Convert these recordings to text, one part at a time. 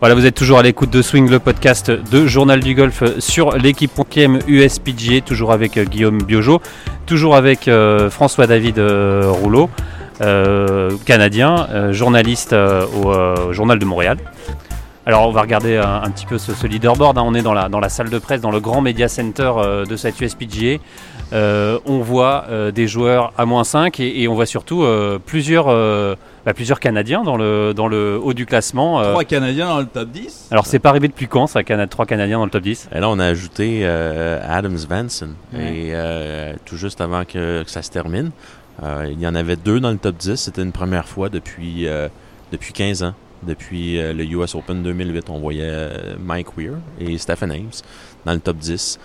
Voilà, vous êtes toujours à l'écoute de Swing, le podcast de Journal du Golf sur l'équipe USPG, USPGA, toujours avec euh, Guillaume Biojo, toujours avec euh, François-David euh, Rouleau, canadien, journaliste au Journal de Montréal. Alors on va regarder un, petit peu ce, leaderboard, hein. on est dans la, dans la salle de presse, dans le grand media center de cette USPGA. on voit des joueurs à moins 5 et, on voit surtout plusieurs bah, plusieurs Canadiens dans le, dans le haut du classement. Euh. Trois Canadiens dans le top 10 Alors c'est pas arrivé depuis quand ça, trois Canadiens dans le top 10 Et là on a ajouté euh, Adams Vanson, et euh, tout juste avant que, ça se termine. il y en avait deux dans le top 10, c'était une première fois depuis, depuis 15 ans. Depuis le US Open 2008, on voyait Mike Weir et Stephen Ames dans le top 10.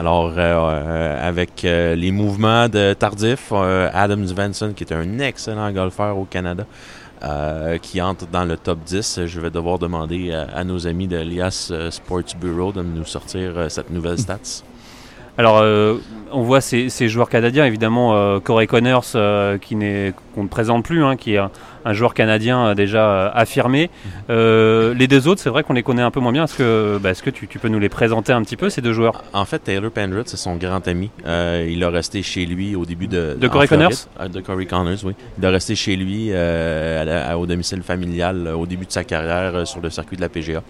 Alors, avec les mouvements de tardif, Adams Vanson, qui est un excellent golfeur au Canada, euh, qui entre dans le top 10. Je vais devoir demander à, nos amis de l'IAS euh, Sports Bureau de nous sortir euh, cette nouvelle stats. Alors, on voit ces, joueurs canadiens, évidemment, Corey Connors, qui qu'on ne présente plus, hein, qui est un joueur canadien euh, déjà euh, affirmé. Mhm. Euh, les deux autres, c'est vrai qu'on les connaît un peu moins bien. Est-ce que, bah, est-ce que tu, peux nous les présenter un petit peu, ces deux joueurs? En fait, Taylor Pendrith, c'est son grand ami. il a resté chez lui au début de. De Corey Connors? De Corey Connors, oui. Il a resté chez lui au domicile familial au début de sa carrière sur le circuit de la PGA.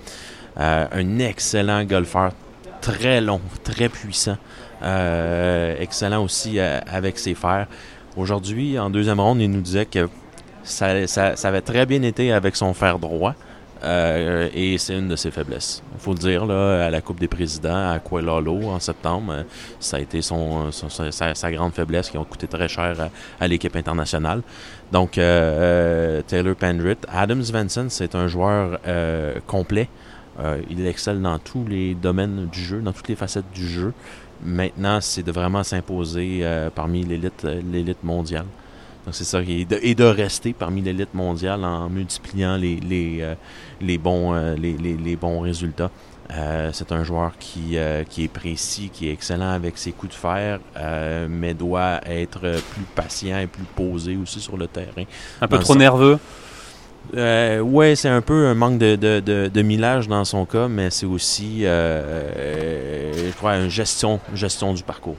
un excellent golfeur, très long, très puissant. Excellent aussi avec ses fers. Aujourd'hui, en deuxième ronde, il nous disait que ça, ça, avait très bien été avec son fer droit. Euh, et c'est une de ses faiblesses. Il faut le dire, là, à la Coupe des Présidents, à Kuala-Lolo, en septembre, euh, ça a été son, sa, grande faiblesse qui a coûté très cher à, l'équipe internationale. Donc, euh, Taylor Pendrit. Adams Vanson, c'est un joueur complet. il excelle dans tous les domaines du jeu, dans toutes les facettes du jeu. Maintenant, c'est de vraiment s'imposer parmi l'élite mondiale. Donc c'est ça, et de, et de, rester parmi l'élite mondiale en multipliant les, les, euh, les bons, euh, les, les, bons résultats. Euh, c'est un joueur qui, qui est précis, qui est excellent avec ses coups de fer, mais doit être plus patient et plus posé aussi sur le terrain. Un peu trop nerveux euh, ouais, c'est un peu un manque de, de, de, de millage dans son cas, mais c'est aussi, je crois, une gestion, gestion du parcours.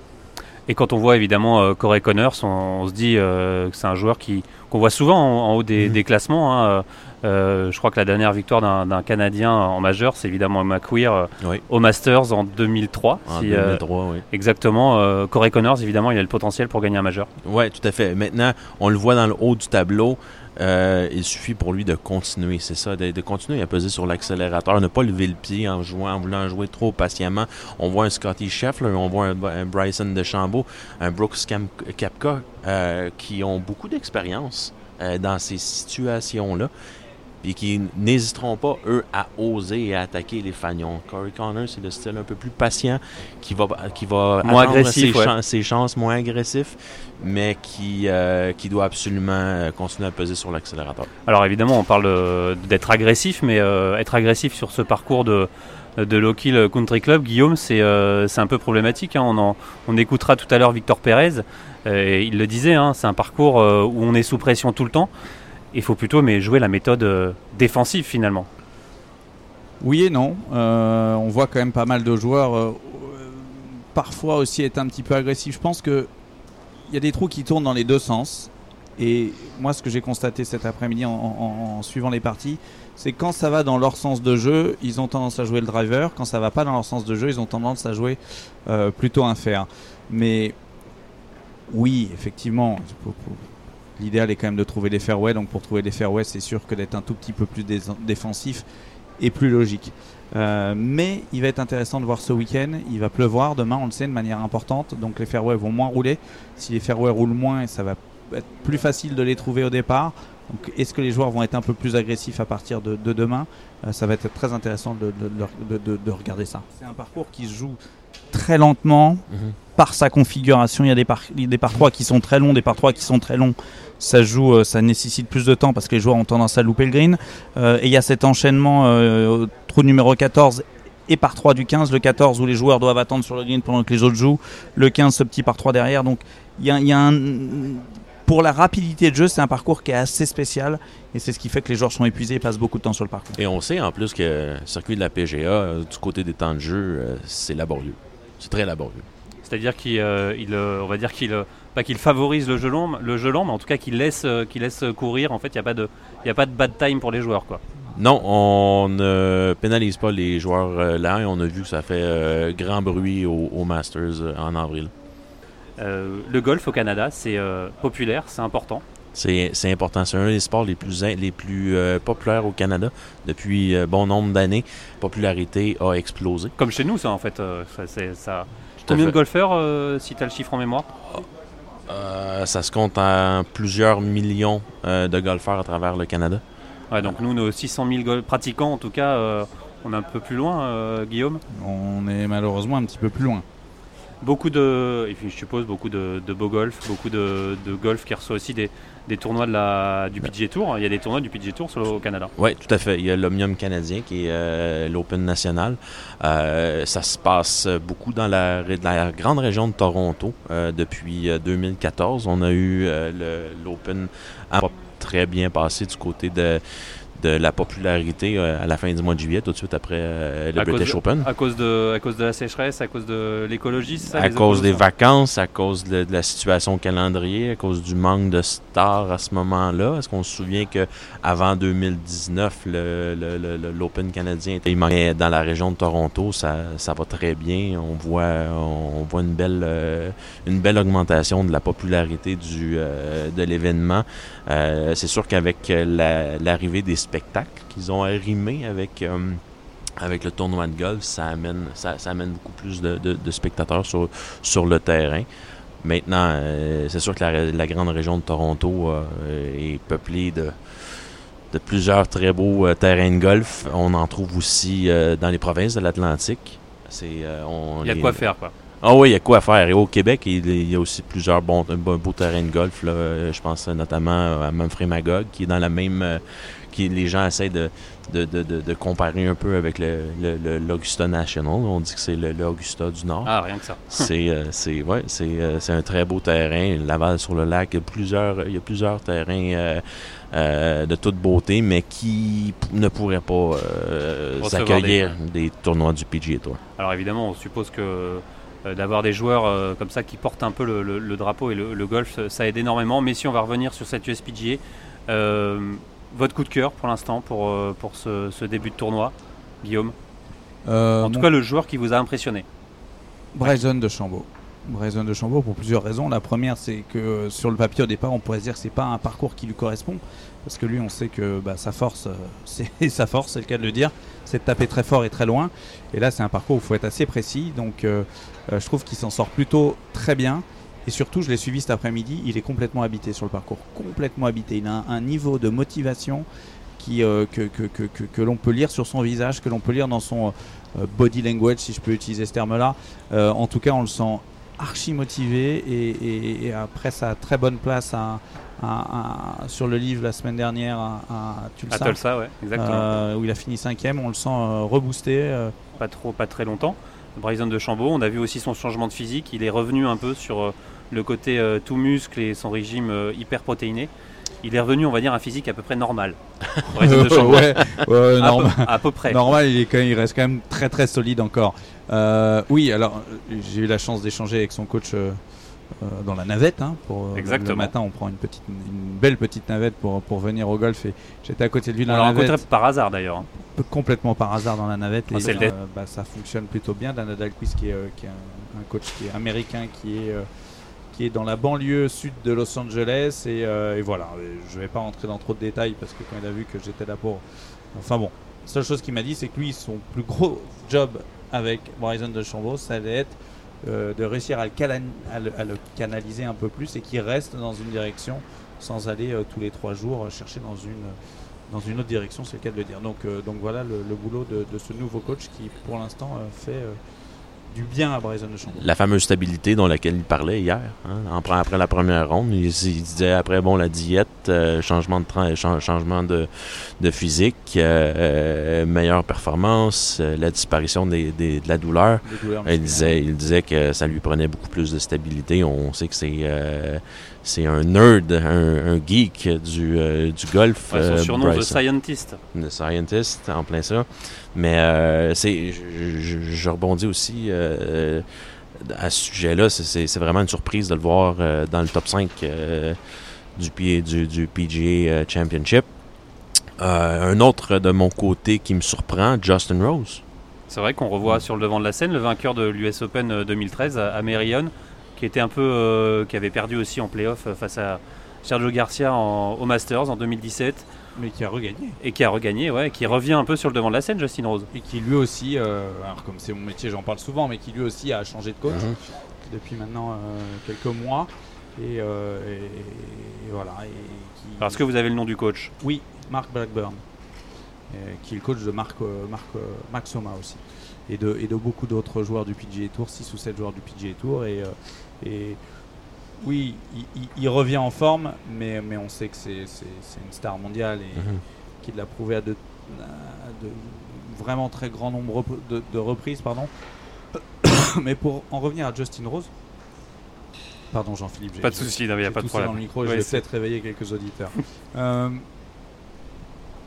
Et quand on voit évidemment euh, Corey Connors, on, se dit euh, que c'est un joueur qui, qu'on voit souvent en, haut des, mhm. classements. Hein. Euh, je crois que la dernière victoire d'un, Canadien en majeur, c'est évidemment McQueer au Masters en 2003. En 2003, oui. Exactement. Corey Connors, évidemment, il a le potentiel pour gagner un majeur. Oui, tout à fait. Maintenant, on le voit dans le haut du tableau. Euh, il suffit pour lui de continuer, c'est ça, de, continuer à peser sur l'accélérateur, ne pas lever le pied en jouant, en voulant jouer trop patiemment. On voit un Scotty Scheffler, on voit un, Bryson DeChambeau, un Brooks Kapka euh, qui ont beaucoup d'expérience euh, dans ces situations-là et qui n'hésiteront pas, eux, à oser et à attaquer les fagnons. Corey Connor, c'est le style un peu plus patient, qui va, qui va moins agressif, ses, chances, moins agressif, mais qui, euh, qui doit absolument euh, continuer à peser sur l'accélérateur. Alors évidemment, on parle d'être agressif, mais euh, être agressif sur ce parcours de de Lockheed Country Club, Guillaume, c'est un peu problématique. Hein. On, on écoutera tout à l'heure Victor Pérez. il le disait, hein, c'est un parcours où on est sous pression tout le temps il faut plutôt jouer la méthode euh, défensive finalement. Oui et non. Euh, on voit quand même pas mal de joueurs euh, parfois aussi être un petit peu agressifs. Je pense que il y a des trous qui tournent dans les deux sens. Et moi, ce que j'ai constaté cet après-midi en, suivant les parties, c'est quand ça va dans leur sens de jeu, ils ont tendance à jouer le driver. Quand ça va pas dans leur sens de jeu, ils ont tendance à jouer plutôt un fer. Mais oui, effectivement, L'idéal est quand même de trouver des fairways. Donc pour trouver des fairways, c'est sûr que d'être un tout petit peu plus défensif est plus logique. Euh, mais il va être intéressant de voir ce week-end. Il va pleuvoir demain, on le sait, de manière importante. Donc les fairways vont moins rouler. Si les fairways roulent moins, ça va être plus facile de les trouver au départ. Donc est-ce que les joueurs vont être un peu plus agressifs à partir de, demain euh, Ça va être très intéressant de, de regarder ça. C'est un parcours qui se joue très lentement mhm. par sa configuration. Il y a des par, des par 3 qui sont très longs, des par 3 qui sont très longs. Ça joue, euh, ça nécessite plus de temps parce que les joueurs ont tendance à louper le green. Euh, et il y a cet enchaînement euh, au trou numéro 14 et par 3 du 15, le 14 où les joueurs doivent attendre sur le green pendant que les autres jouent, le 15 ce petit par 3 derrière. Donc il y a, un pour la rapidité de jeu, c'est un parcours qui est assez spécial et c'est ce qui fait que les joueurs sont épuisés et passent beaucoup de temps sur le parcours. Et on sait en plus que le circuit de la PGA, euh, du côté des temps de jeu, euh, c'est laborieux. C'est très laborieux. C'est-à-dire qu'il, euh, il, on va dire qu'il, pas qu'il favorise le jeu long, le jeu lent, mais en tout cas qu'il laisse, qu'il laisse courir. En fait, il n'y a pas de, il y a pas de bad time pour les joueurs, quoi. Non, on ne pénalise pas les joueurs lents et on a vu que ça fait euh, grand bruit au, au Masters en avril. Euh, le golf au Canada, c'est euh, populaire, c'est important. C'est important. C'est un des sports les plus, in- les plus euh, populaires au Canada depuis euh, bon nombre d'années. Popularité a explosé. Comme chez nous, ça, en fait. euh, ça, ça- à Combien de golfeurs, euh, si tu as le chiffre en mémoire? Euh, ça se compte en plusieurs millions euh, de golfeurs à travers le Canada. Ouais, donc nous, nos 600 000 gol- pratiquants, en tout cas, euh, on est un peu plus loin, euh, Guillaume? On est malheureusement un petit peu plus loin. Beaucoup de, et puis je suppose beaucoup de, de beau golf, beaucoup de, de golf qui reçoit aussi des, des tournois de la, du PGA Tour. Il y a des tournois du PGA Tour sur au Canada. Oui, tout à fait. Il y a l'Omnium canadien qui est euh, l'Open national. Euh, ça se passe beaucoup dans la, grande région de Toronto euh, depuis euh, 2014. On a eu l'Open très bien passé du côté de, de la popularité euh, à la fin du mois de juillet, tout de suite après euh, le À British de- Open. À cause de, à cause de la sécheresse, à cause de l'écologie, c'est ça À cause des vacances, à cause de, de la situation calendrier, à cause du manque de stars à ce moment-là. Est-ce qu'on se souvient que avant 2019, le- le- le- le- l'Open canadien était manquait dans la région de Toronto, ça, ça va très bien. On voit, on voit une belle, euh, une belle augmentation de la popularité du, euh, de l'événement. Euh, C'est sûr qu'avec la- l'arrivée des spectacles qu'ils ont arrimés avec euh, avec le tournoi de golf, ça amène, ça, ça amène beaucoup plus de, de- de spectateurs sur, sur le terrain. Maintenant, euh, c'est sûr que la, la grande région de Toronto euh, est peuplée de, de plusieurs très beaux terrains de golf. On en trouve aussi dans les provinces de l'Atlantique. C'est, on Il y a de quoi faire, quoi? ah oui, il y a quoi faire. Et au Québec, il y a aussi plusieurs bons, beaux, terrains de golf. Là. Je pense notamment à Mumfrey Magog, qui est dans la même. Qui les gens essaient de, de, de, de- comparer un peu avec le, le- le- l'Augusta National. On dit que c'est le, l'Augusta du Nord. Ah, rien que ça. C'est, euh, c'est, ouais, euh, un très beau terrain. Laval sur le lac, il y a plusieurs, il y a plusieurs terrains euh, de toute beauté, mais qui ne pourraient pas s'accueillir des... tournois du PGA Tour. Alors évidemment, on suppose que euh, d'avoir des joueurs euh, comme ça qui portent un peu le, le- le drapeau et le, le golf, ça aide énormément. Mais si on va revenir sur cette USPGA, euh, votre coup de cœur pour l'instant pour, euh, pour ce, ce début de tournoi, Guillaume Euh, En tout cas, le joueur qui vous a impressionné. Bryson de Chambaud. Bryson de Chambaud pour plusieurs raisons. La première, c'est que euh, sur le papier au départ, on pourrait se dire que c'est pas un parcours qui lui correspond, parce que lui, on sait que bah, sa force, c'est sa force, c'est le cas de le dire, c'est de taper très fort et très loin. Et là, c'est un parcours où il faut être assez précis. Donc, euh, je trouve qu'il s'en sort plutôt très bien. Et surtout, je l'ai suivi cet après-midi, il est complètement habité sur le parcours, complètement habité. Il a un, un niveau de motivation qui, euh, que, que, que, que, que l'on peut lire sur son visage, que l'on peut lire dans son euh, body language, si je peux utiliser ce terme-là. Euh, en tout cas, on le sent archi motivé et, et- et après sa très bonne place à, à- à- sur le livre la semaine dernière à, Tulsa, À Tulsa, ouais, exactement. où il a fini cinquième, on le sent reboosté. Pas trop, pas très longtemps. Bryson de Chambaud, on a vu aussi son changement de physique. Il est revenu un peu sur le côté euh, tout muscle et son régime euh, hyper protéiné. Il est revenu, on va dire, à un physique à peu près normal. Ouais, à, peu, à peu près. Normal, il, est quand même- il reste quand même très très solide encore. Euh, oui, alors j'ai eu la chance d'échanger avec son coach euh, dans la navette. hein, pour, Exactement. Le matin, on prend une, petite, une belle petite navette pour, pour venir au golf. Et j'étais à côté de lui On dans l'a la rencontré navette, par hasard d'ailleurs. hein. complètement par hasard dans la navette. Ah, et euh, bah, ça fonctionne plutôt bien. Dana Dalquist, qui est, euh, qui est un, un coach qui est américain, qui est, dans la banlieue sud de Los Angeles. Et, euh, voilà, je vais pas rentrer dans trop de détails parce que quand il a vu que j'étais là pour. Enfin bon, seule chose qu'il m'a dit, c'est que lui, son plus gros job avec Bryson de Chambaud, ça allait être euh, de réussir à le, canaliser un peu plus et qu'il reste dans une direction sans aller euh, tous les trois jours chercher dans une, dans une autre direction, c'est le cas de le dire. Donc, donc voilà le, boulot de, ce nouveau coach qui, pour l'instant, fait, du bien à Bryson DeChambeau. La fameuse stabilité dont laquelle il parlait hier, hein, après la première ronde. Il, disait après bon la diète, euh, changement de changement de, de physique, euh, euh, meilleure performance, la disparition des, de la douleur. il disait, il disait que ça lui prenait beaucoup plus de stabilité. On sait que c'est c'est un nerd, un, geek du, du golf. son surnom de Scientist. The Scientist, en plein ça. Mais euh, c'est, je, rebondis aussi euh, à ce sujet-là. C'est, vraiment une surprise de le voir euh, dans le top 5 du, du, du, PGA Championship. un autre de mon côté qui me surprend, Justin Rose. C'est vrai qu'on revoit sur le devant de la scène le vainqueur de l'US Open 2013 à Merion, qui était un peu, qui avait perdu aussi en playoff face à Sergio Garcia au Masters en 2017. Mais qui a regagné. Et qui a regagné, ouais, qui revient un peu sur le devant de la scène, Justin Rose. Et qui lui aussi, euh, alors comme c'est mon métier, j'en parle souvent, mais qui lui aussi a changé de coach mhm. depuis maintenant euh, quelques mois. Euh, et, voilà. Et Parce que vous avez le nom du coach Oui, Mark Blackburn, qui est le coach de Marc, Marc, Max Soma aussi. Et de, et de beaucoup d'autres joueurs du PGA Tour, 6 ou 7 joueurs du PGA Tour. Et, et oui, il, revient en forme, mais, mais on sait que c'est une star mondiale et mhm. qu'il l'a prouvé à de, vraiment très grand nombre de, reprises. Pardon. mais pour en revenir à Justin Rose, pardon Jean-Philippe, pas de souci, il n'y a pas de problème. Dans le micro, je vais peut-être réveiller quelques auditeurs. Euh,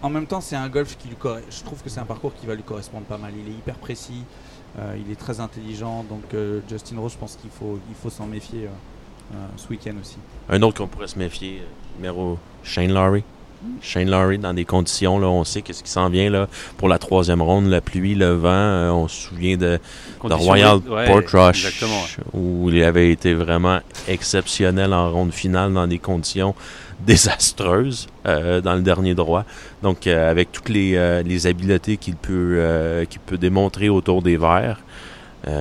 en même temps, c'est un golf qui lui Je trouve que c'est un parcours qui va lui correspondre pas mal. Il est hyper précis, il est très intelligent, donc euh, Justin Rose, je pense qu'il faut, il faut s'en méfier. Euh, ce week-end aussi. Un autre qu'on pourrait se méfier, euh, numéro Shane Lowry. Shane Lowry, dans des conditions, là, on sait qu'est-ce qui s'en vient là, pour la troisième ronde, la pluie, le vent. Euh, on se souvient de, Royal Portrush, où il avait été vraiment exceptionnel en ronde finale dans des conditions désastreuses dans le dernier droit. Donc, avec toutes les, les habiletés qu'il peut, qu'il peut démontrer autour des verts,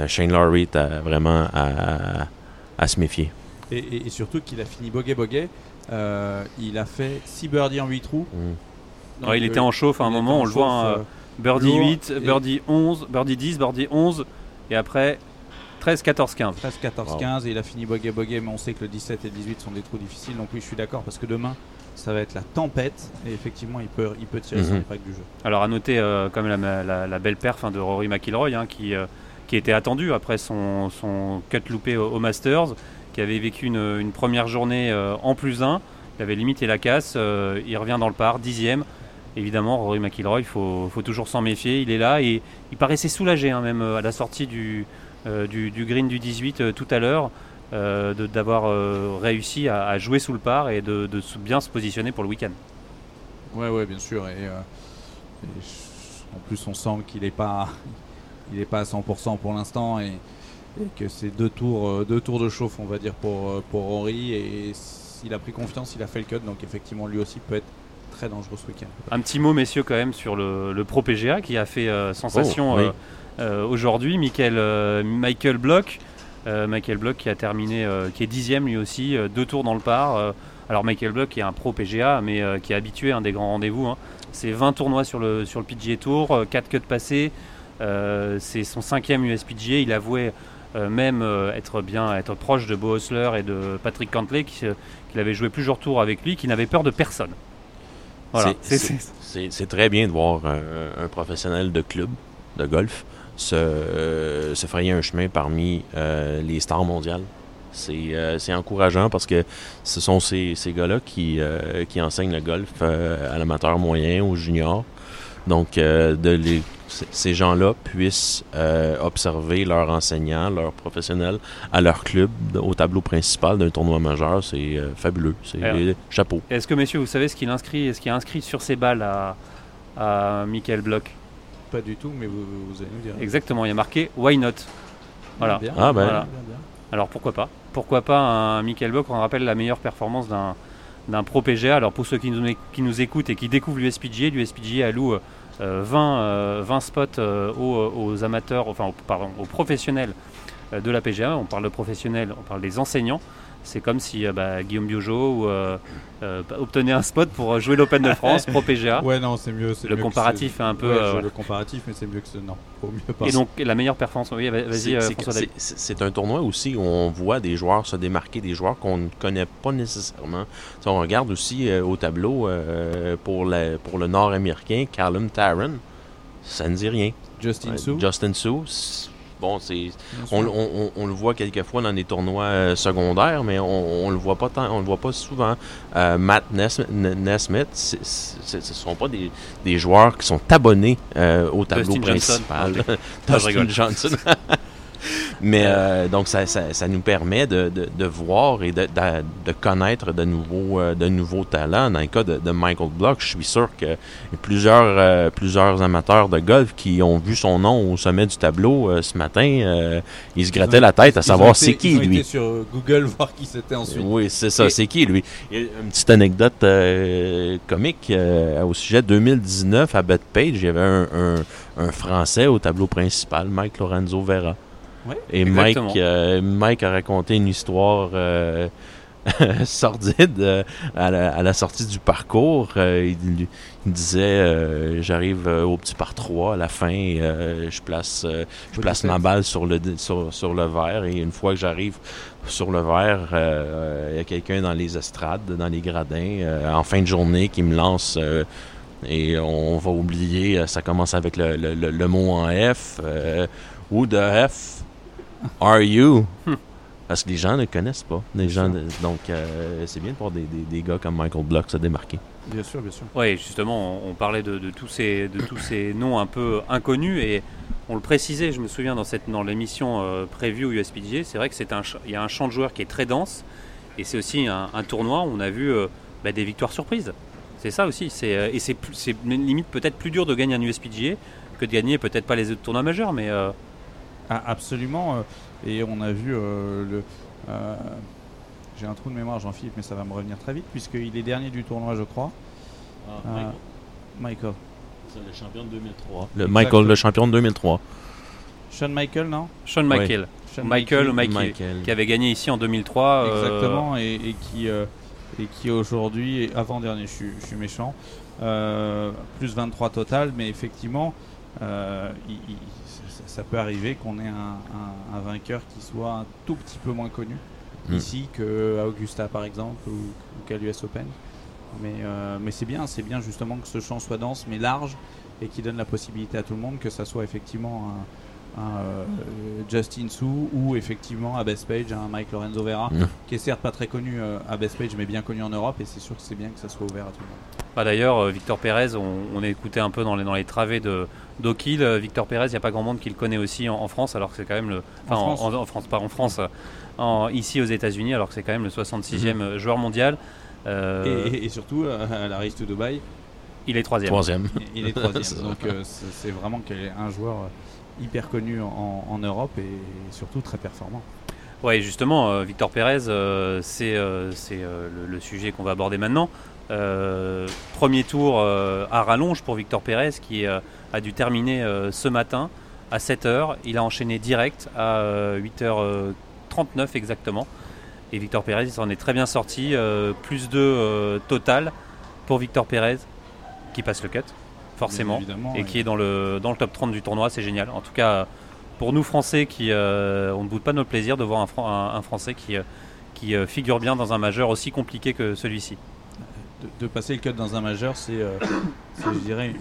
Shane Lowry est vraiment à se méfier. Et, surtout qu'il a fini bogey. Euh, il a fait 6 birdies en 8 trous. Mm. il était en chauffe à un moment, on le voit. Hein, euh, birdie 8, birdie 11, birdie 10, birdie 11. Et après, 13, 14, 15. 13, 14, 15 et il a fini bogey bogey, mais on sait que le 17 et le 18 sont des trous difficiles. Donc oui, je suis d'accord parce que demain, ça va être la tempête et effectivement, il peut, il peut tirer mm -hmm. son impact du jeu. Alors à noter euh, comme la, belle perf hein, de Rory McIlroy hein, qui, qui était attendu après son, son cut loupé au Masters qui avait vécu une, première journée euh, en plus 1. Il avait limité la casse. Euh, il revient dans le par, dixième. Évidemment, Rory McIlroy, il faut, toujours s'en méfier. Il est là et il paraissait soulagé, hein, même euh, à la sortie du, green du 18 tout à l'heure, d'avoir réussi à, jouer sous le par et de, bien se positionner pour le week-end. Ouais, ouais, bien sûr. Et, en plus, on sent qu'il n'est pas, pas à 100% pour l'instant. Et, et que c'est deux tours, euh, deux tours de chauffe, on va dire, pour, euh, pour Henry. Et s'il a pris confiance, il a fait le cut. Donc effectivement, lui aussi peut être très dangereux ce week-end. Un petit mot, messieurs, quand même, sur le, Pro PGA qui a fait euh, sensation oh, aujourd'hui. Michael, Michael Block. Michael Block qui a terminé, qui est dixième lui aussi, deux tours dans le par. alors Michael Block qui est un pro PGA, mais qui est habitué à un des grands rendez-vous. Hein. C'est 20 tournois sur le, sur le PGA Tour, 4 cuts passés. c'est son cinquième USPGA. Il avouait euh, même euh, être bien, être proche de Bo et de Patrick Cantley, qui, euh, avait joué plusieurs tours avec lui, qui n'avait peur de personne. Voilà. C'est très bien de voir un, professionnel de club de golf se, se frayer un chemin parmi les stars mondiales. C'est encourageant parce que ce sont ces, ces gars-là qui, qui enseignent le golf à l'amateur moyen, aux juniors. Donc, de les ces gens-là puissent euh, observer leurs enseignants, leurs professionnels à leur club au tableau principal d'un tournoi majeur, c'est euh, fabuleux. C'est chapeau. Est-ce que, messieurs, vous savez ce qu'il inscrit, ce qui inscrit sur ses balles à, à Michael Bloch? Pas du tout, mais vous, allez nous dire. Exactement, il y a marqué Why not? Voilà. Ah, ben. Alors pourquoi pas? Pourquoi pas un Michael Bloch? On rappelle la meilleure performance d'un d'un pro PGA. Alors pour ceux qui nous, qui nous écoutent et qui découvrent l'USPGA, l'USPGA alloue 20, euh, 20 euh, spots euh, aux, amateurs, enfin pardon, aux professionnels de la PGA. On parle de professionnels, on parle des enseignants. C'est comme si euh, bah, Guillaume Biojo euh, euh, obtenait un spot pour jouer l'Open de France Pro PGA. Ouais, non, c'est mieux. Le mieux comparatif est un peu, Ouais, euh, je- voilà. Le comparatif, mais c'est mieux que ce. Non, faut mieux pas. Et donc la meilleure performance, oui, va- vas-y C'est- François un tournoi aussi où on voit des joueurs se démarquer, des joueurs qu'on ne connaît pas nécessairement. Tu sais, on regarde aussi euh, au tableau euh, pour, la- pour le nord-américain, Callum Tarrant, ça ne dit rien. Justin Sue. Justin Sue, bon, c'est on, sûr. on- on- on le voit quelquefois dans des tournois euh, secondaires, mais on, on le voit pas tant, on le voit pas souvent. Euh, Matt Nesmith, ce ne sont pas des, des joueurs qui sont abonnés euh, au tableau Dustin Johnson. principal. Dustin rigole. Johnson. mais euh, donc ça, ça- ça nous permet de, de- de voir et de, de- de connaître de nouveaux, euh, de nouveaux talents. Dans le cas de, de Michael Block, je suis sûr que plusieurs, euh, plusieurs amateurs de golf qui ont vu son nom au sommet du tableau euh, ce matin, euh, ils se Ils grattaient la tête à savoir c'est qui ils ont lui. été sur Google voir qui c'était ensuite. Oui, c'est ça, Et- c'est qui lui. Une petite anecdote euh, comique euh, au sujet de 2019 à Bethpage, il y avait un, un- un Français au tableau principal, Mike Lorenzo Vera. Et Mike, euh, Mike a raconté une histoire euh, sordide euh, à, la, à la sortie du parcours. Euh, il, il disait euh, J'arrive au petit par 3 à la fin, euh, je place, euh, je de place ma balle sur le, sur, sur le verre et une fois que j'arrive sur le verre, euh, il y a quelqu'un dans les estrades, dans les gradins, euh, en fin de journée qui me lance. euh, et on va oublier, ça commence avec le, le- le- le mot en F. euh, Who the F are you? Parce que les gens ne le connaissent pas. Les gens, donc, euh, c'est bien de voir des, des- des gars comme Michael Block se démarquer. Bien sûr, bien sûr. Oui, justement, on, on parlait de, de tous ces, de tous ces noms un peu inconnus et on le précisait, je me souviens dans, cette, dans l'émission euh, preview USPGA, c'est vrai que c'est un, ch- il y a un champ de joueurs qui est très dense et c'est aussi un, un tournoi où on a vu euh, bah, des victoires surprises. C'est ça aussi, c'est, euh, et c'est, limite peut-être plus dur de gagner un USPGA que de gagner peut-être pas les autres tournois majeurs, mais euh, Ah, absolument. euh, et on a vu euh, le. euh, J'ai un trou de mémoire, Jean-Philippe, mais ça va me revenir très vite, puisqu'il est dernier du tournoi, je crois. Euh, Michael. C'est le champion de 2003. Le Exactement. Michael, le champion de 2003. Sean Michael, non? Sean Ouais. Michael, Sean Michael ou Mikey, Michael. qui avait gagné ici en 2003. euh, Exactement, et, et qui, euh, et qui aujourd'hui, avant-dernier, je, suis- je suis méchant, euh, plus 23 total, mais effectivement, euh, il- il- ça, ça peut arriver qu'on ait un, un- un vainqueur qui soit un tout petit peu moins connu Mm. ici qu'à Augusta par exemple ou, ou qu'à l'US Open. Mais, euh, mais c'est bien, c'est bien justement que ce champ soit dense mais large et qui donne la possibilité à tout le monde que ça soit effectivement un, un, euh, Justin Sue ou effectivement à Best Page un Mike Lorenzo Vera Mm. qui est certes pas très connu euh, à Best Page mais bien connu en Europe et c'est sûr que c'est bien que ça soit ouvert à tout le monde. Bah D'ailleurs, euh, Victor Pérez, on, on a écouté un peu dans les, dans les travées de d'O'Kill. Euh, Victor Pérez, il n'y a pas grand monde qui le connaît aussi en, en France, alors que c'est quand même le. Enfin, En France. en- en France, pas en France, euh, en- ici aux États-Unis, alors que c'est quand même le 66e euh, joueur mondial. Euh, Et, et- et surtout euh, à la Race to Dubaï, il est troisième. Troisième. il est troisième. Donc euh, c'est vraiment qu'il est un joueur euh, hyper connu en, Europe et surtout très performant. Ouais, justement, euh, Victor Pérez, euh, c'est euh, le, le sujet qu'on va aborder maintenant. Premier tour à rallonge pour Victor Pérez qui a dû terminer ce matin à 7h. Il a enchaîné direct à euh, 8h39 exactement. Et Victor Pérez il s'en est très bien sorti. plus 2 total pour Victor Pérez qui passe le cut, forcément et qui est dans le, dans le top 30 du tournoi, c'est génial. En tout cas, pour nous Français, qui, euh, on ne boude pas de notre plaisir de voir un, Fran- un- un Français qui, euh, qui euh, figure bien dans un majeur aussi compliqué que celui-ci. de, de passer le cut dans un majeur, c'est, euh, je dirais,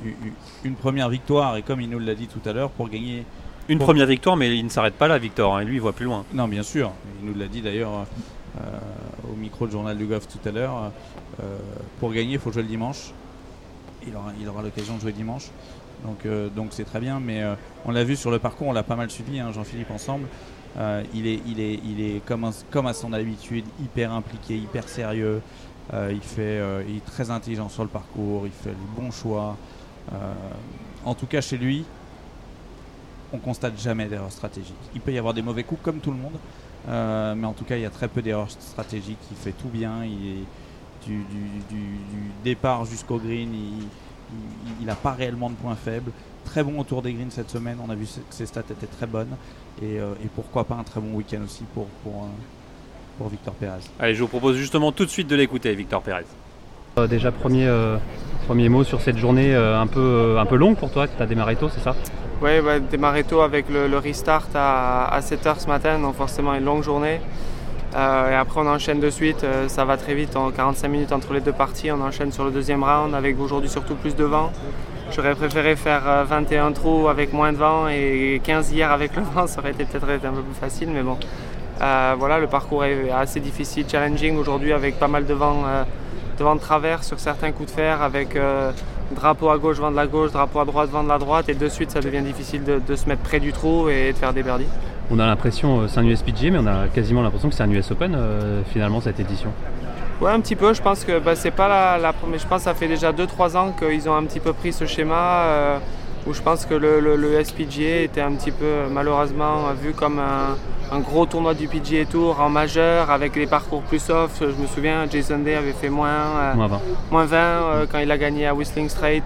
une, première victoire. Et comme il nous l'a dit tout à l'heure, pour gagner. Une première victoire, mais il ne s'arrête pas là, Victor. hein, lui, il voit plus loin. Non, bien sûr. Il nous l'a dit d'ailleurs au micro de Journal du Golf tout à l'heure. pour gagner, il faut jouer le dimanche. Il aura, l'occasion de jouer dimanche. Donc, euh, c'est très bien. Mais euh, on l'a vu sur le parcours, on l'a pas mal suivi, hein, Jean-Philippe, ensemble. Euh, il est, comme, à son habitude, hyper impliqué, hyper sérieux. Il, fait, est très intelligent sur le parcours, il fait les bons choix. En tout cas, chez lui, on constate jamais d'erreurs stratégiques. Il peut y avoir des mauvais coups comme tout le monde, mais en tout cas, il y a très peu d'erreurs stratégiques. Il fait tout bien. Il est du, du- du- du départ jusqu'au green, il n'a pas réellement de points faibles. très bon autour des greens cette semaine. On a vu que ses stats étaient très bonnes. Et, et pourquoi pas un très bon week-end aussi pour, pour, pour Victor Pérez. Allez, je vous propose justement tout de suite de l'écouter, Victor Pérez. déjà, premier, premier mot sur cette journée un, peu, un peu longue pour toi. Tu as démarré tôt, c'est ça? Oui, bah, démarré tôt avec le, restart à, à 7h ce matin, donc forcément une longue journée. Euh, et après, on enchaîne de suite. Euh, ça va très vite, en 45 minutes entre les deux parties. On enchaîne sur le deuxième round avec aujourd'hui surtout plus de vent. J'aurais préféré faire 21 euh, trous avec moins de vent et 15 hier avec le vent. Ça aurait été peut-être un peu plus facile, mais bon. voilà, le parcours est assez difficile, challenging aujourd'hui avec pas mal de vent, de vent de travers sur certains coups de fer, avec drapeau à gauche, vent de la gauche, drapeau à droite, vent de la droite. Et de suite, ça devient difficile de, de se mettre près du trou et de faire des birdies on a l'impression, euh, c'est un USPG, mais on a quasiment l'impression que c'est un US Open euh, finalement cette édition. Ouais, un petit peu. Je pense que bah, c'est pas la, première. Je pense que ça fait déjà 2-3 ans qu'ils ont un petit peu pris ce schéma euh, où je pense que le, le, SPGA était un petit peu malheureusement vu comme un, gros tournoi du PGA Tour en majeur avec les parcours plus soft. Je me souviens, Jason Day avait fait moins, moins 20, moins 20 quand il a gagné à Whistling Straight.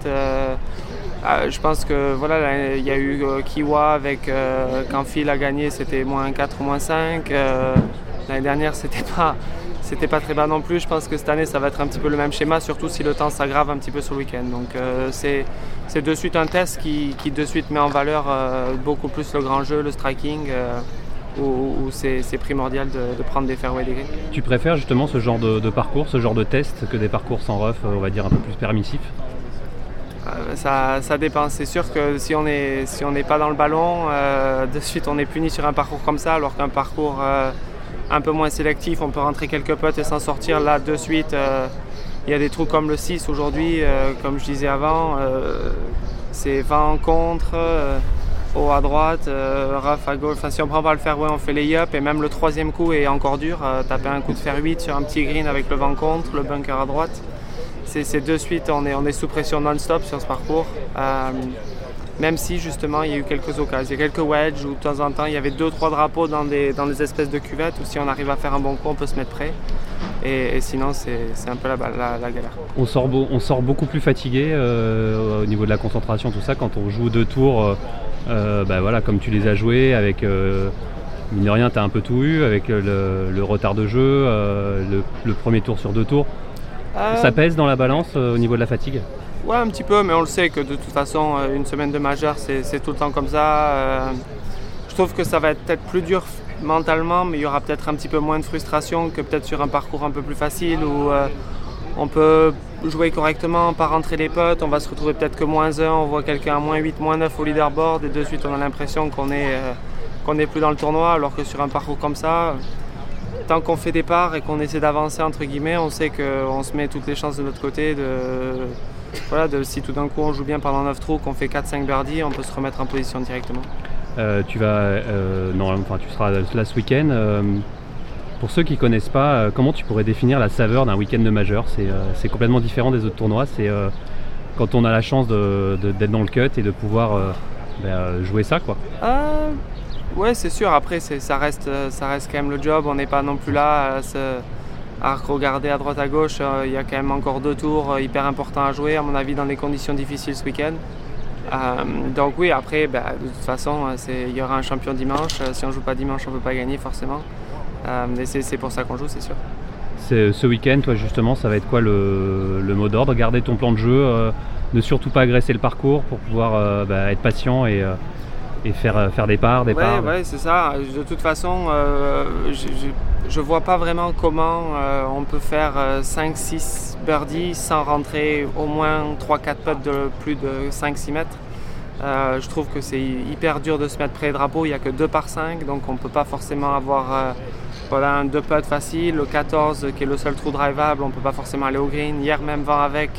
Ah, je pense que voilà, il y a eu euh, Kiwa avec euh, quand Phil a gagné, c'était moins 4 ou moins 5. Euh, l'année dernière, c'était pas c'était pas très bas non plus. Je pense que cette année, ça va être un petit peu le même schéma, surtout si le temps s'aggrave un petit peu sur le week-end. Donc c'est de suite un test qui, qui, de suite met en valeur beaucoup plus le grand jeu, le striking. où, c'est primordial de, prendre des fairway degrés. Tu préfères justement ce genre de, de, parcours, ce genre de test que des parcours sans rough, on va dire un peu plus permissifs? Euh, ça, dépend. C'est sûr que si on n'est pas dans le ballon, euh, de suite on est puni sur un parcours comme ça, alors qu'un parcours euh, un peu moins sélectif, on peut rentrer quelques potes et s'en sortir. Là, de suite, il y a des trous comme le 6 aujourd'hui, comme je disais avant, c'est 20 contre, haut à droite, rough à gauche. Enfin, si on prend pas le fairway, on fait les up et même le troisième coup est encore dur. taper un coup de fer 8 sur un petit green avec le vent contre, le bunker à droite c'est de suite, on est, sous pression non-stop sur ce parcours. Euh, même si justement il y a eu quelques occasions. Il y a quelques wedges où de temps en temps il y avait deux trois drapeaux dans des, espèces de cuvettes où si on arrive à faire un bon coup on peut se mettre prêt. Et, sinon c'est un peu la, la, galère. On sort, beaucoup plus fatigué euh, au niveau de la concentration, tout ça, quand on joue deux tours, euh, bah voilà, comme tu les as joués, avec mine de rien tu as un peu tout eu, avec le, retard de jeu, le premier tour sur deux tours. Euh, Ça pèse dans la balance euh, au niveau de la fatigue Ouais, un petit peu, mais on le sait que de toute façon, euh, une semaine de majeur, c'est tout le temps comme ça. je trouve que ça va être peut-être plus dur mentalement, mais il y aura peut-être un petit peu moins de frustration que peut-être sur un parcours un peu plus facile où on peut jouer correctement, pas rentrer les potes, on va se retrouver peut-être que moins 1, on voit quelqu'un à moins 8, moins 9 au leaderboard et de suite on a l'impression qu'on est, qu'on n'est plus dans le tournoi, alors que sur un parcours comme ça, tant qu'on fait des parts et qu'on essaie d'avancer entre guillemets, on sait qu'on se met toutes les chances de notre côté. De, voilà, de, si tout d'un coup on joue bien pendant 9 trous, qu'on fait 4-5 birdies, on peut se remettre en position directement. Euh, tu vas, euh, enfin, tu seras là ce week-end. Euh, pour ceux qui ne connaissent pas, comment tu pourrais définir la saveur d'un week-end de majeur? C'est complètement différent des autres tournois. C'est quand on a la chance d'être dans le cut et de pouvoir ben, jouer ça, quoi. Ouais, c'est sûr. Après, ça reste, euh, ça reste quand même le job. On n'est pas non plus là à, regarder à droite à gauche. Euh, il y a quand même encore deux tours euh, hyper importants à jouer, à mon avis, dans des conditions difficiles ce week-end. donc oui, après, bah, de toute façon, il y aura un champion dimanche. Si on joue pas dimanche, on ne peut pas gagner forcément. mais c'est pour ça qu'on joue, c'est sûr. Ce week-end, toi justement, ça va être quoi le, mot d'ordre? Garder ton plan de jeu, ne surtout pas agresser le parcours pour pouvoir bah, être patient et, et faire, euh, faire des parts, des parts. Oui, c'est ça. De toute façon, euh, je ne vois pas vraiment comment euh, on peut faire 5-6 birdies sans rentrer au moins 3-4 putts de plus de 5-6 mètres. je trouve que c'est hyper dur de se mettre près des drapeaux. Il n'y a que 2 par 5, donc on ne peut pas forcément avoir voilà, un 2 putts facile. Le 14, qui est le seul trou drivable, on ne peut pas forcément aller au green. Hier même, vent avec,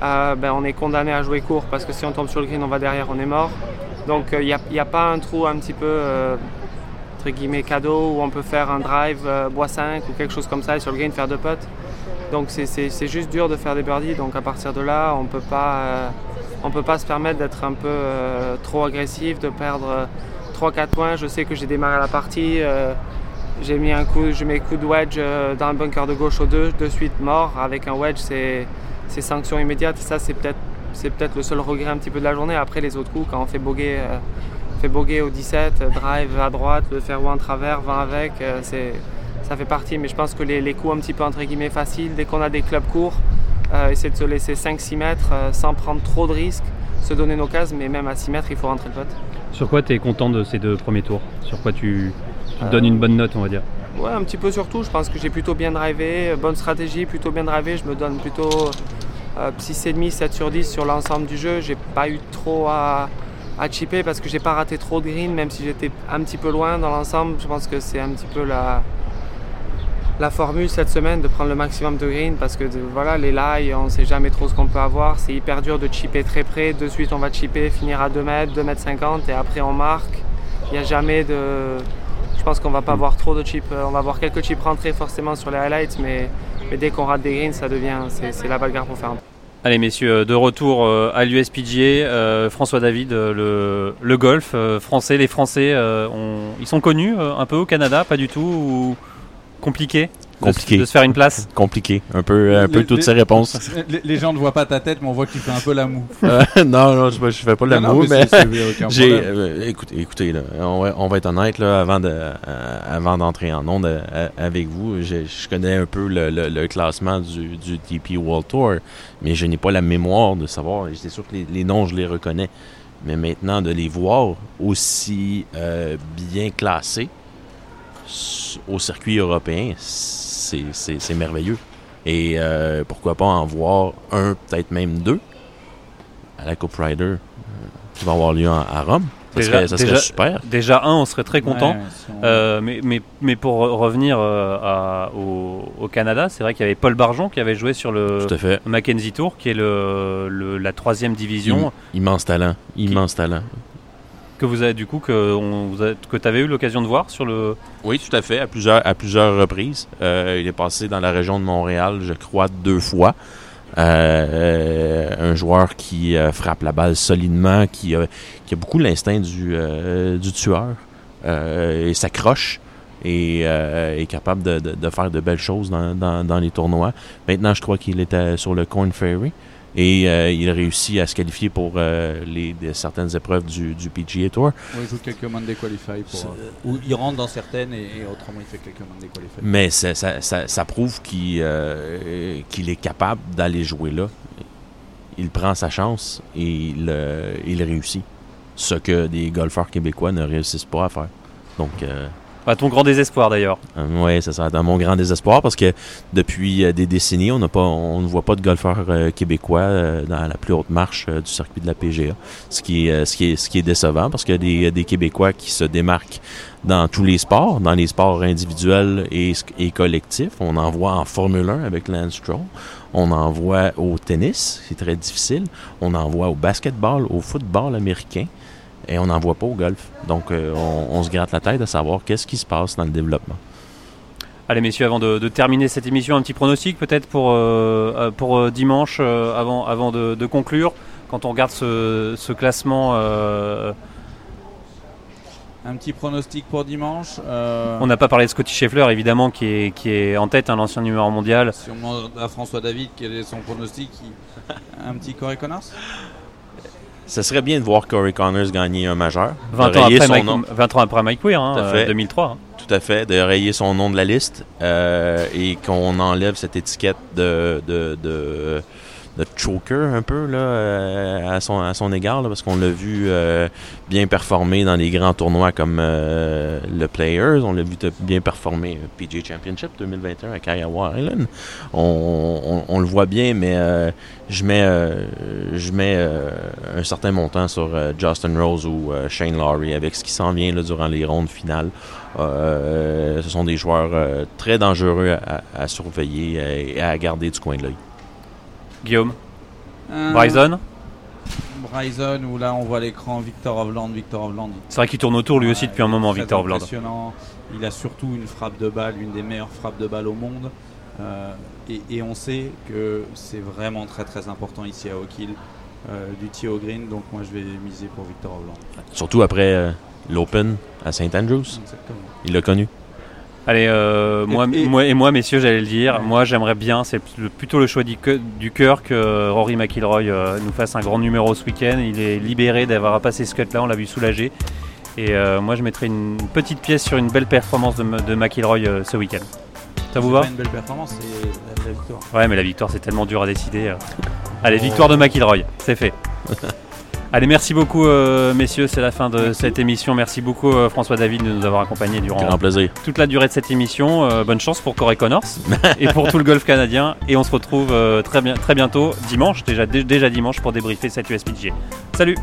ben, on est condamné à jouer court parce que si on tombe sur le green, on va derrière, on est mort. Donc il euh, n'y a, pas un trou un petit peu euh, entre guillemets cadeau où on peut faire un drive euh, bois 5 ou quelque chose comme ça et sur le green faire deux putts. Donc c'est juste dur de faire des birdies. Donc à partir de là, on peut pas, on peut pas se permettre d'être un peu trop agressif, de perdre 3-4 points. Je sais que j'ai démarré la partie. j'ai mis un coup, je mets coup de wedge dans le bunker de gauche au 2, de suite mort. Avec un wedge, c'est sanction immédiate. Ça, c'est peut-être c'est peut-être le seul regret un petit peu de la journée. Après les autres coups, quand on fait boguer, euh, fait boguer au 17, drive à droite, le faire en travers, 20 avec, euh, c'est, ça fait partie. Mais je pense que les, les coups un petit peu entre guillemets faciles, dès qu'on a des clubs courts, euh, essayer de se laisser 5-6 mètres euh, sans prendre trop de risques, se donner nos cases, mais même à 6 mètres, il faut rentrer le pote. Sur quoi tu es content de ces deux premiers tours? Sur quoi tu, tu Euh, donnes une bonne note, on va dire? Ouais, un petit peu surtout. Je pense que j'ai plutôt bien drivé, euh, bonne stratégie, plutôt bien drivé. Je me donne plutôt euh, 6,5, 7 sur 10 sur l'ensemble du jeu. J'ai pas eu trop à, chipper parce que j'ai pas raté trop de green, même si j'étais un petit peu loin dans l'ensemble. Je pense que c'est un petit peu la, la formule cette semaine de prendre le maximum de green parce que voilà, les lies, on sait jamais trop ce qu'on peut avoir. C'est hyper dur de chipper très près. De suite, on va chipper, finir à 2 mètres, 2 mètres 50 et après on marque. Il n'y a jamais de. Je pense qu'on va pas voir trop de chips. Euh, On va voir quelques chips rentrer forcément sur les highlights, mais, mais dès qu'on rate des greens, ça devient. C'est la bagarre pour faire Allez messieurs, de retour euh, à l'USPGA, euh, François David, euh, le, golf euh, français, les Français, euh, ils sont connus euh, un peu au Canada, pas du tout, ou compliqué Compliqué. de se faire une place? Compliqué. Un peu, un peu Les- toutes les- ces réponses. Les, les gens ne voient pas ta tête, mais on voit que tu fais un peu la moue. Euh, non, non, je, je fais pas Non, non, l'amour, mais, j'ai. euh, écoutez, écoutez là, on, va, on va être honnête là, avant de, euh, avant d'entrer en onde euh, avec vous. Je, je connais un peu le, le- le classement du, du TP World Tour, mais je n'ai pas la mémoire de savoir. C'est sûr que les, les noms, je les reconnais, mais maintenant de les voir aussi euh, bien classés au circuit européen, c'est merveilleux. Et euh, pourquoi pas en voir un, peut-être même deux à la Coupe Rider euh, qui va avoir lieu en- à Rome. Ça, Déjà- serait, ça serait déjà- super. Déjà un, on serait très content. Ouais, si on- Euh, mais, mais, mais pour re- revenir euh, à- au, au Canada, c'est vrai qu'il y avait Paul Barjon qui avait joué sur le. Mackenzie Tour, qui est le, le- la troisième division, Immense talent. Immense talent. Que vous avez du coup que, avais eu l'occasion de voir sur le. Oui, tout à fait, à plusieurs, reprises. Euh, il est passé dans la région de Montréal, je crois, deux fois. Euh, un joueur qui euh, frappe la balle solidement, qui a, beaucoup l'instinct du, euh, tueur euh, et s'accroche et euh, est capable de, faire de belles choses dans, dans- les tournois. Maintenant, je crois qu'il était sur le Corn Ferry et euh, il réussit à se qualifier pour euh, les, certaines épreuves du, du PGA Tour. Ouais, il joue quelques Monday Qualify pour. Euh, ou il rentre dans certaines et, et autrement il fait quelques Monday Qualify. Mais ça, ça, ça, ça prouve qu'il est capable d'aller jouer là. Il prend sa chance et il, il réussit. Ce que des golfeurs québécois ne réussissent pas à faire. Donc, À ton grand désespoir d'ailleurs. oui, c'est ça, dans mon grand désespoir, parce que depuis euh, des décennies, on pas, on ne voit pas de golfeurs euh, québécois euh, dans la plus haute marche euh, du circuit de la PGA. Ce qui est, euh, ce qui est, ce qui est décevant, parce qu'il y a des, des Québécois qui se démarquent dans tous les sports, dans les sports individuels et, et collectifs. On en voit en Formule 1 avec Lance Stroll. On en voit au tennis, c'est très difficile. On en voit au basketball, au football américain. Et on n'en voit pas au golf. Donc, euh, on, on se gratte la tête à savoir qu'est-ce qui se passe dans le développement. Allez messieurs, avant de, de terminer cette émission, un petit pronostic peut-être pour, euh, euh, pour euh, dimanche, euh, avant, avant de, de conclure. Quand on regarde ce, ce classement, euh, Un petit pronostic pour dimanche. euh, on n'a pas parlé de Scotty Scheffler évidemment qui est, qui est en tête, hein, l'ancien numéro mondial. Si on demande à François David quel est son pronostic, il- un petit Connors Ce serait bien de voir Corey Connors gagner un majeur. 20 ans, après son Mike, nom. 20 ans après Mike Weir, hein, Tout à euh, fait. 2003. hein. Tout à fait, de rayer son nom de la liste euh, et qu'on enlève cette étiquette de, de, de, de choker un peu là, euh, à, son, à son égard, là, parce qu'on l'a vu euh, bien performer dans les grands tournois comme euh, le Players, on l'a vu bien performer PGA Championship 2021 à Kiowa Island. On, le voit bien, mais je mets, je mets un certain montant sur Justin Rose ou Shane Lowry avec ce qui s'en vient là, durant les rondes finales. Ce sont des joueurs très dangereux à surveiller et à garder du coin de l'œil. Guillaume, Un- Bryson, Bryson, où là on voit l'écran Victor Hovland. Victor Hovland. c'est vrai qu'il tourne autour lui aussi depuis un moment, Victor Hovland. impressionnant. Il a surtout une frappe de balle, une des meilleures frappes de balle au monde. Euh, et, et on sait que c'est vraiment très très important ici à Oak Hill, euh, du tee au green. Donc moi je vais miser pour Victor Hovland. Surtout après euh, l'Open à St. Andrews. Exactement. Il l'a connu. Allez, euh, moi, Et- et- moi et moi, messieurs, j'allais le dire. Moi, j'aimerais bien, c'est plutôt le choix du, cœur que Rory McIlroy euh, nous fasse un grand numéro ce week-end. Il est libéré d'avoir passé ce cut-là, on l'a vu soulagé. Et euh, moi, je mettrais une petite pièce sur une belle performance de, McIlroy euh, ce week-end. Ça vous va pas une belle performance, c'est la, la victoire. Ouais, mais la victoire, c'est tellement dur à décider. euh. Allez, victoire de McIlroy, c'est fait. Allez, merci beaucoup, euh, messieurs. C'est la fin de cette émission. Merci beaucoup, euh, François David, de nous avoir accompagnés durant plaisir. toute la durée de cette émission. Euh, bonne chance pour Corey Connors et pour tout le golf canadien. Et on se retrouve très, bien, très bientôt, dimanche, déjà, dé- déjà dimanche, pour débriefer cette USPG. Salut